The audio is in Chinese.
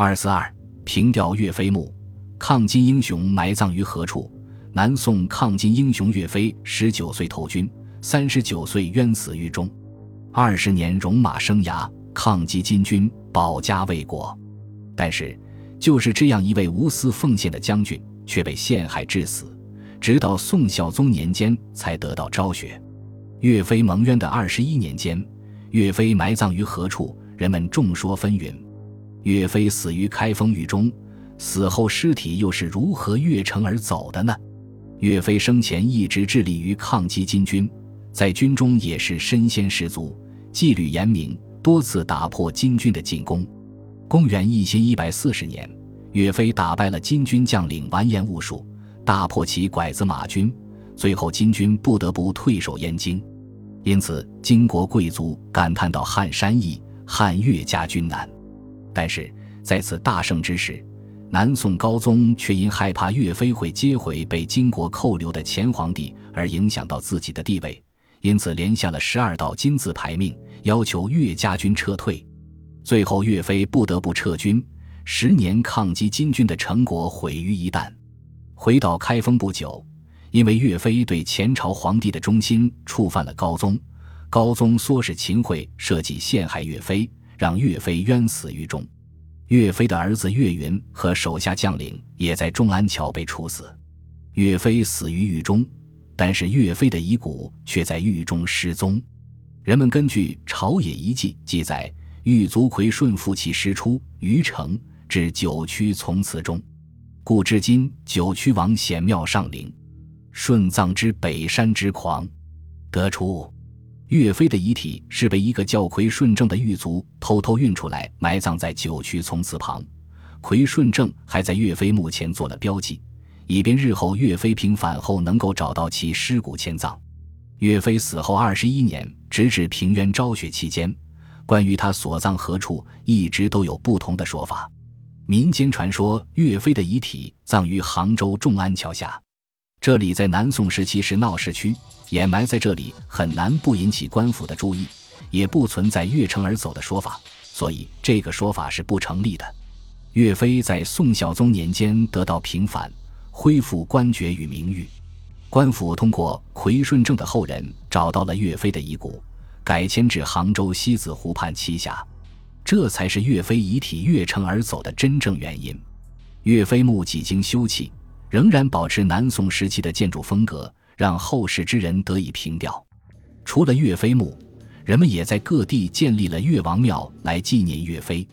二四二平吊岳飞墓，抗金英雄埋葬于何处？南宋抗金英雄岳飞，十九岁投军，三十九岁冤死狱中。二十年戎马生涯，抗击金军，保家卫国。但是，就是这样一位无私奉献的将军，却被陷害致死，直到宋孝宗年间才得到昭雪。岳飞蒙冤的二十一年间，岳飞埋葬于何处？人们众说纷纭。岳飞死于开封狱中，死后尸体又是如何越城而走的呢？岳飞生前一直致力于抗击金军，在军中也是身先士卒，纪律严明，多次打破金军的进攻。公元一千一百四十年，岳飞打败了金军将领完颜兀术，大破其拐子马军，最后金军不得不退守燕京。因此，金国贵族感叹到：“汉山易，汉岳家军难。”但是在此大胜之时，南宋高宗却因害怕岳飞会接回被金国扣留的前皇帝而影响到自己的地位，因此连下了十二道金字牌命，要求岳家军撤退。最后，岳飞不得不撤军，十年抗击金军的成果毁于一旦。回到开封不久，因为岳飞对前朝皇帝的忠心触犯了高宗，高宗唆使秦桧设计陷害岳飞，让岳飞冤死狱中。岳飞的儿子岳云和手下将领也在仲安桥被处死，岳飞死于狱中，但是岳飞的遗骨却在狱中失踪。人们根据《朝野遗迹》记载，狱卒魁顺复其师出于城，至九曲从祠中，故至今九曲王显庙上陵，顺葬之北山之狂，得出。岳飞的遗体是被一个叫奎顺正的狱卒偷偷运出来，埋葬在九曲从祠旁。奎顺正还在岳飞墓前做了标记，以便日后岳飞平反后能够找到其尸骨迁葬。岳飞死后二十一年，直至平原昭雪期间，关于他所葬何处，一直都有不同的说法。民间传说，岳飞的遗体葬于杭州众安桥下。这里在南宋时期是闹市区，掩埋在这里很难不引起官府的注意，也不存在越城而走的说法，所以这个说法是不成立的。岳飞在宋孝宗年间得到平反，恢复官爵与名誉，官府通过奎顺正的后人找到了岳飞的遗骨，改迁至杭州西子湖畔栖下，这才是岳飞遗体越城而走的真正原因。岳飞墓几经修葺。仍然保持南宋时期的建筑风格，让后世之人得以凭吊。除了岳飞墓，人们也在各地建立了岳王庙来纪念岳飞。